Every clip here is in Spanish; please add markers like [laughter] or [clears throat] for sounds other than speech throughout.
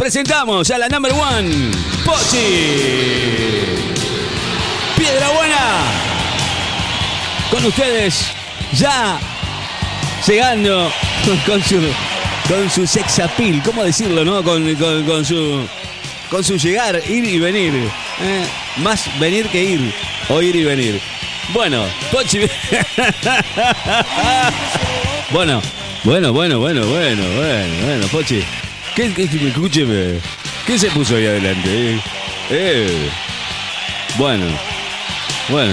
presentamos a la number one, Pochi. Piedra Buena. Con ustedes, ya llegando [laughs] con su, con su sex appeal, ¿cómo decirlo, no? Con, con- su, con su llegar, ir y venir. ¿eh? Más venir que ir, o ir y venir. Bueno, Pochi. [laughs] bueno, bueno, bueno, bueno, bueno, bueno, bueno, Pochi. ¿Qué, qué, escúcheme, ¿qué se puso ahí adelante? eh? Eh. Bueno, bueno.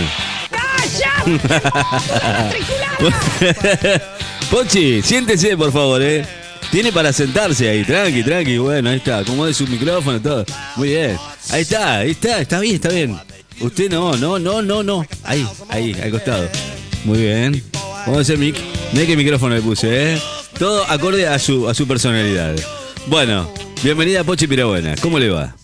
[laughs] Pochi, siéntese, por favor, ¿eh? Tiene para sentarse ahí, tranqui, tranqui. Bueno, ahí está, acomode su micrófono, todo. Muy bien. Ahí está, ahí está, está bien, está bien. Usted no, no, no, no, no. Ahí, ahí, al costado. Muy bien. Vamos a hacer mic. Mira qué micrófono le puse, ¿eh? Todo acorde a su, a su personalidad. Bueno, bienvenida a Pochi Pirabuena. ¿Cómo le va?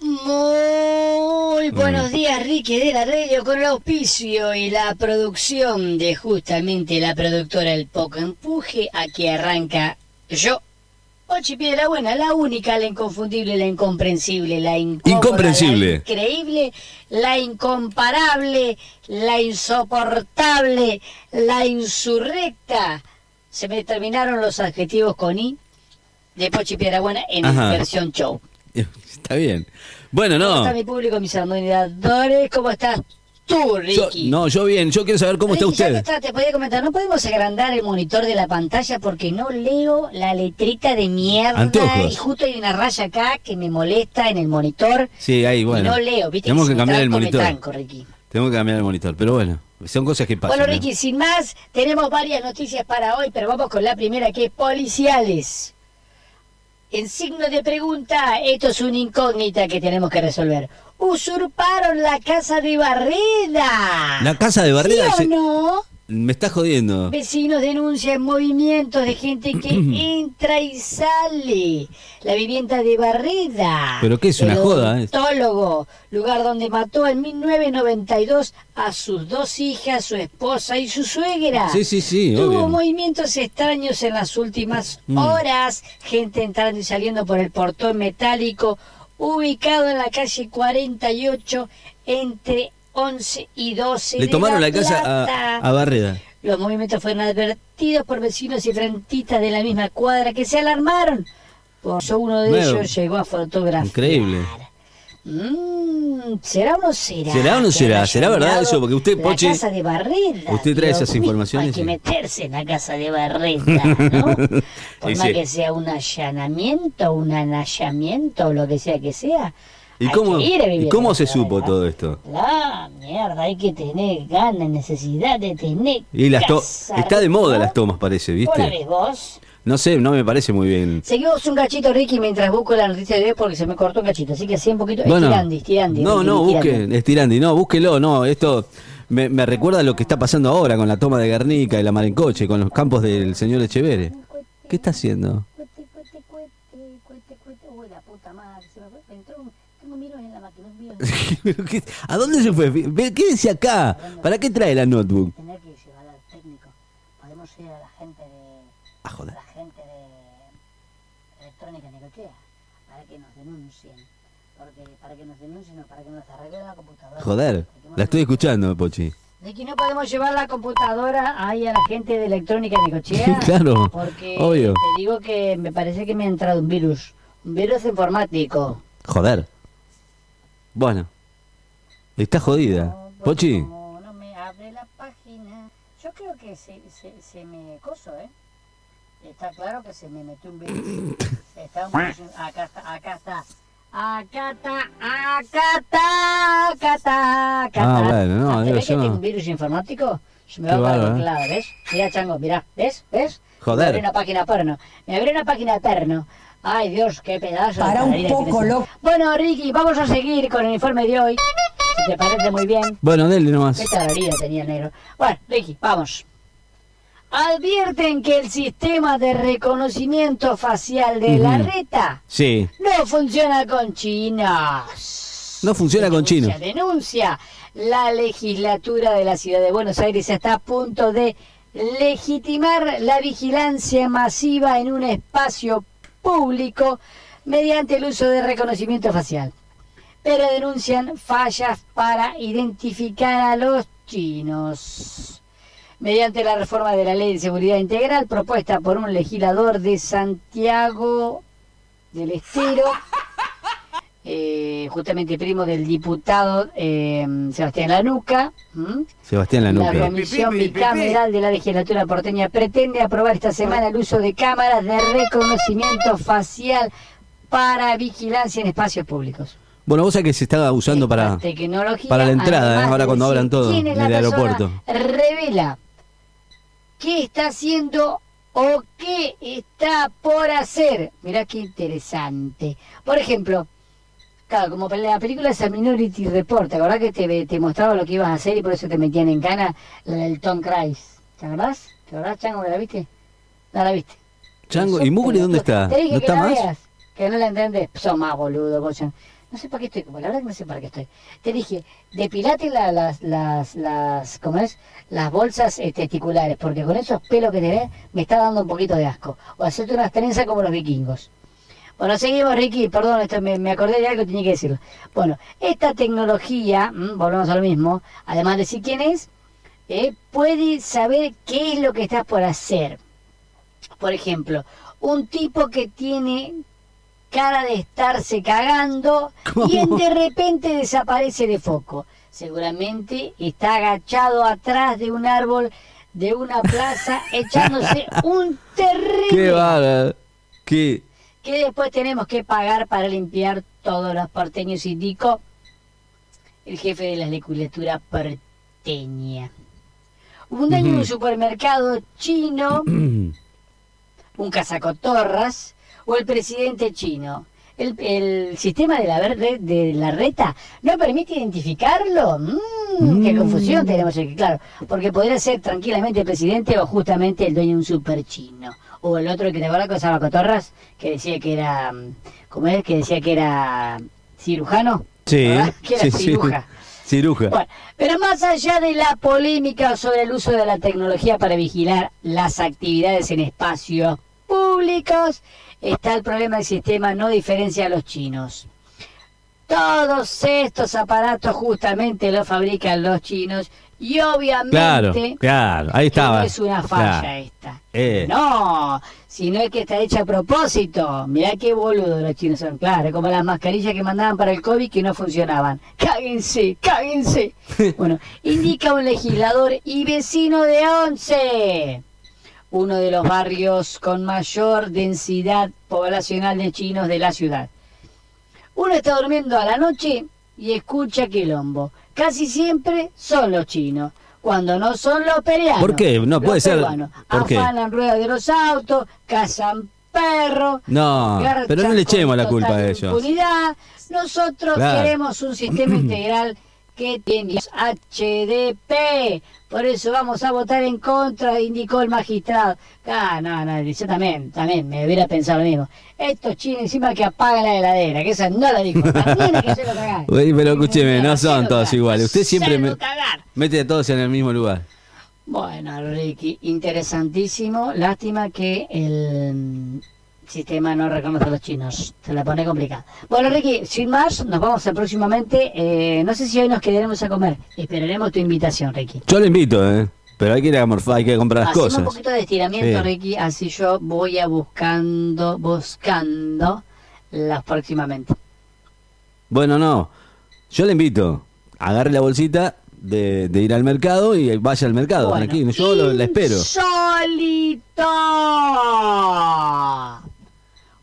Muy Mm. buenos días, Ricky de la Radio, con el auspicio y la producción de justamente la productora El Poco Empuje. Aquí arranca yo, Ochi Piedra Buena, la única, la inconfundible, la incomprensible, la incómoda, Incomprensible. la increíble, la incomparable, la insoportable, la insurrecta. Se me terminaron los adjetivos con I de Pochi Piedra Buena en Ajá. versión show. [laughs] Está bien. Bueno, ¿Cómo no. está mi público, mis admiradores? ¿Cómo estás tú, Yo- Ricky? no, yo bien. Yo quiero saber cómo está Ricky, usted. está, te podía comentar, no podemos agrandar el monitor de la pantalla porque no leo la letrita de mierda y justo hay una raya acá que me molesta en el monitor Sí, ahí, bueno. y no leo, ¿viste? Tenemos que cambiar el tranco, monitor. tranco, Ricky. Tengo que cambiar el monitor, pero bueno, son cosas que pasan. Bueno, ¿no? Ricky, sin más, tenemos varias noticias para hoy, pero vamos con la primera que es policiales. En signo de pregunta, esto es una incógnita que tenemos que resolver. Usurparon la casa de Barreda. La casa de Barreda ¿Sí o se- no? Me está jodiendo. Vecinos denuncian movimientos de gente que [clears throat] entra y sale. La vivienda de Barreda. ¿Pero qué es, una El joda, eh? odontólogo, lugar donde mató en 1992 a sus dos hijas, su esposa y su suegra. Sí, sí, sí, Tuvo obvio. movimientos extraños en las últimas Mm. horas. Gente entrando y saliendo por el portón metálico ubicado en la calle 48 entre 11 y 12 Le de tomaron la casa a, a Barreda. Los movimientos fueron advertidos por vecinos y frentistas de la misma cuadra que se alarmaron. Por eso uno de Bueno, ellos llegó a fotografiar. increíble. Mm, ¿Será o no será? ¿Será o no será? ¿Será verdad eso? Porque usted, la Pochi, casa de Barreda. usted trae esas informaciones Hay que meterse en la casa de [laughs] Barreda, ¿no? Por más sí. que sea un allanamiento, un anallamiento o lo que sea que sea. ¿Y cómo, que ir a vivir ¿y en cómo se supo todo esto? La mierda, hay que tener ganas, necesidad de tener Y las to- casa, está de moda las tomas, parece, ¿Cómo la ves ¿viste? vos? No sé, no me parece muy bien. Seguimos un cachito, Ricky, mientras busco la noticia de hoy porque se me cortó un cachito. Así que así un poquito. Bueno, estirandi, estirandi. no, Ricky, no, estirandi. busque, estirandi, no, búsquelo, no, esto me, me recuerda a lo que está pasando ahora con la toma de Guernica y la Marencoche, con los campos del señor Echevere. ¿Qué está haciendo? Cuete, cuete, cuete, cuete, cuete. Uy, la puta madre. Se me fue. Entró un... Tengo miros en la máquina. un virus. ¿Pero qué- [laughs] ¿A dónde se fue? Quédese acá. ¿Para qué trae la notebook? Tener que llevar al técnico. Podemos ir a la gente de... Ah, joder. la gente de electrónica Necochea para que nos denuncien. Porque para que nos denuncien o para que nos arreglen la computadora. Joder, la estoy escuchando, Pochi. De que no podemos llevar la computadora ahí a la gente de electrónica Necochea. [laughs] Claro, Porque obvio. te digo que me parece que me ha entrado un virus. Un virus informático. Joder. Bueno, está jodida. No, Pochi, como no me abre la página. Yo creo que se, se, se me coso, ¿eh? Está claro que se me metió un virus. [laughs] Acá está, acá está. Acá está, acá está, acá está, acá Ah, bueno, no, ¿te digo ves que yo. tengo un virus informático? Se me Qué va para el ¿eh? ¿ves? Mira, chango, mira, ¿ves? ¿Ves? Joder. Me abre una página porno. Me abrió una página porno. Ay, Dios, qué pedazo. de Para un poco, loco. Bueno, Ricky, vamos a seguir con el informe de hoy. Si te parece muy bien. bueno, dele nomás. Qué tararira tenía el negro. Bueno, Ricky, vamos. Advierten que el sistema de reconocimiento facial de la reta Sí, no funciona con chinos. no funciona con chino. Denuncia, Denuncia. La legislatura de la ciudad de Buenos Aires está a punto de legitimar la vigilancia masiva en un espacio público mediante el uso de reconocimiento facial. Pero denuncian fallas para identificar a los chinos. Mediante la reforma de la Ley de Seguridad Integral propuesta por un legislador de Santiago del Estero, eh, justamente primo del diputado eh, Sebastián Lanuca, ¿m? Sebastián La Lanuque. comisión bicameral de la legislatura porteña pretende aprobar esta semana el uso de cámaras de reconocimiento facial para vigilancia en espacios públicos. Bueno, vos sabés que se está usando para... Esta para la entrada, ¿eh? ahora cuando abran todo quién es en la el aeropuerto. Revela qué está haciendo o qué está por hacer. Mirá qué interesante. Por ejemplo, claro, como la película esa Minority Report, ¿te acordás que te, te mostraba lo que ibas a hacer y por eso te metían en cana la del Tom Cruise? ¿Te acordás? ¿Te acordás, Chango, que la viste? No la viste. Chango, ¿y Mugri dónde está? Te dije ¿No que está la más? veas, que no la entendés. Sos más boludo, vos. No sé para qué estoy, como la verdad que no sé para qué estoy. Te dije, depilate la- las, las, las, ¿cómo es? Las bolsas eh, testiculares, porque con esos pelos que tenés me está dando un poquito de asco. O hacerte unas trenzas como los vikingos. Bueno, seguimos, Ricky, perdón, esto me, me acordé de algo que tenía que decirlo. Bueno, esta tecnología, mm, volvemos a lo mismo, además de decir quién es, eh, puede saber qué es lo que estás por hacer. Por ejemplo, un tipo que tiene cara de estarse cagando y de repente desaparece de foco. Seguramente está agachado atrás de un árbol de una plaza [laughs] echándose un terrible Qué bárbaro. Qué... que después tenemos que pagar para limpiar todos los porteños, indicó el jefe de la legislatura porteña. Un daño en un supermercado chino, [clears throat] un cazacotorras o el presidente chino. El, el sistema de la, verde, de la reta no permite identificarlo. Mm, ¡Qué Mm. confusión tenemos aquí! Claro, porque podría ser tranquilamente el presidente o justamente el dueño de un super chino. O el otro que te acuerdas con Sabacotorras, que decía que era. mm, ¿Cómo es? Que decía que era cirujano. Sí, ¿verdad? Que era sí, sí. ciruja. [laughs] Ciruja. Bueno, pero más allá de la polémica sobre el uso de la tecnología para vigilar las actividades en espacios públicos, está el problema del sistema no diferencia a los chinos. Todos estos aparatos justamente los fabrican los chinos y obviamente Claro, claro, ahí estaba. no es una falla Claro. esta. Eh. No, sino es que está hecha a propósito. Mirá qué boludo los chinos son. Claro, como las mascarillas que mandaban para el COVID que no funcionaban. [laughs] Cáguense, cáguense. [laughs] bueno, indica un legislador y vecino de Once. Uno de los barrios con mayor densidad poblacional de chinos de la ciudad. Uno está durmiendo a la noche y escucha quilombo. Casi siempre son los chinos. Cuando no son los peruanos. ¿Por qué? No Los puede ser. ¿Por qué? Afanan ruedas de los autos, cazan perros. No, pero no le echemos la culpa a ellos. impunidad. Nosotros Claro. queremos un sistema [clears throat] integral que tiene HDP. Por eso vamos a votar en contra, indicó el magistrado. Ah, no, no, yo también, también me hubiera pensado lo mismo. Estos chinos encima que apagan la heladera, que esa no la dijo. [laughs] También que cagar. Uy, pero escúcheme, no son todos cagar. iguales. Usted siempre me-. Mete a todos en el mismo lugar. Bueno, Ricky, interesantísimo. Lástima que el sistema no reconoce a los chinos. Se la pone complicada. Bueno, Ricky, sin más, nos vamos a próximamente. Eh, no sé si hoy nos quedaremos a comer. Esperaremos tu invitación, Ricky. Yo lo invito, ¿eh? Pero hay que ir a morfar, hay que comprar las Hacemos cosas. un poquito de estiramiento, Sí. Ricky, así yo voy a buscando, buscando las próximamente. Bueno, no. Yo le invito. Agarre la bolsita de, de ir al mercado y vaya al mercado, Bueno. Yo lo, la espero. Insólito.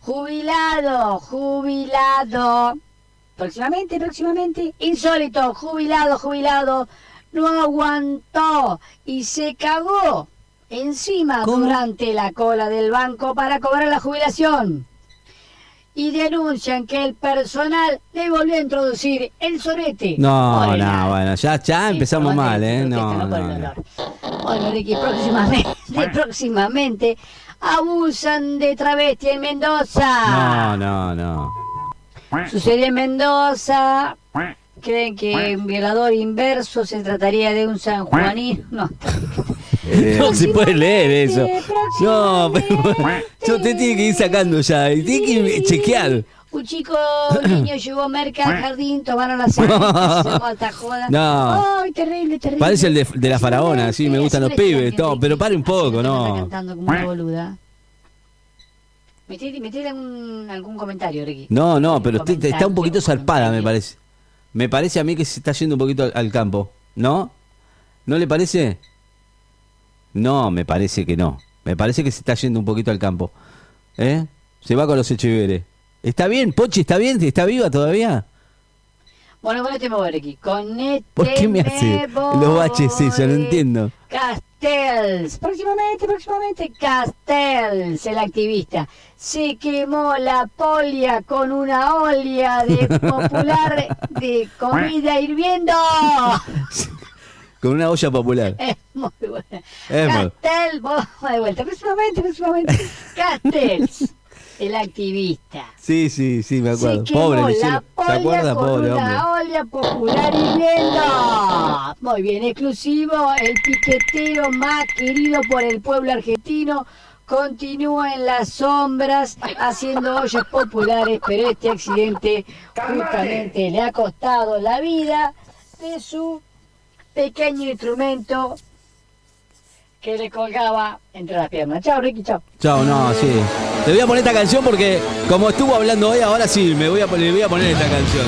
Jubilado, jubilado. Próximamente, próximamente. Insólito, jubilado, jubilado. No aguantó y se cagó encima ¿Cómo? durante la cola del banco para cobrar la jubilación. Y denuncian que el personal le volvió a introducir el sorete. No, no, bueno, ya, ya empezamos mal, ¿eh? No, no. Bueno, Ricky, próximamente, [laughs] próximamente abusan de travesti en Mendoza. No, no, no. Sucedió en Mendoza. Creen que un violador inverso se trataría de un sanjuanino. No, [laughs] No se puede leer eso. No, pero usted tiene que ir sacando ya. y Tiene que chequear. Un chico, un niño llevó merca al jardín, tomaron la [laughs] sangre, joda. No. Ay, terrible, terrible. Parece el de, de la faraona, sí, me gustan los pibes, todo, pero pare un poco, Está no. cantando como una boluda. Metele, metele algún, algún comentario, Ricky. No, no, pero usted está un poquito zarpada, me parece. Me parece a mí que se está yendo un poquito al, al campo, ¿no? ¿No le parece? No, me parece que no. Me parece que se está yendo un poquito al campo. ¿Eh? Se va con los Echeveres. ¿Está bien, Pochi? ¿Está bien? ¿Está viva todavía? Bueno, mover, Ricky. Conete ¿Por qué me hace los baches eso? No entiendo. Castells. Próximamente, próximamente, Castells, el activista. Se quemó la polia con una olla de popular de comida hirviendo. [laughs] Con una olla popular. Es muy buena. Es muy- Castells, vamos de vuelta. Próximamente, próximamente. [laughs] Castells, el activista. Sí, sí, sí, me acuerdo. Se Pobre, le la hicieron- ¿Se acuerda? con Pobre hombre. una olla popular hirviendo. Muy bien, exclusivo, el piquetero más querido por el pueblo argentino continúa en las sombras haciendo ollas populares, pero este accidente justamente le ha costado la vida de su pequeño instrumento que le colgaba entre las piernas. Chao, Ricky, chao. Chao, no, sí. Te voy a poner esta canción porque como estuvo hablando hoy, ahora sí, me voy a, le voy a poner esta canción.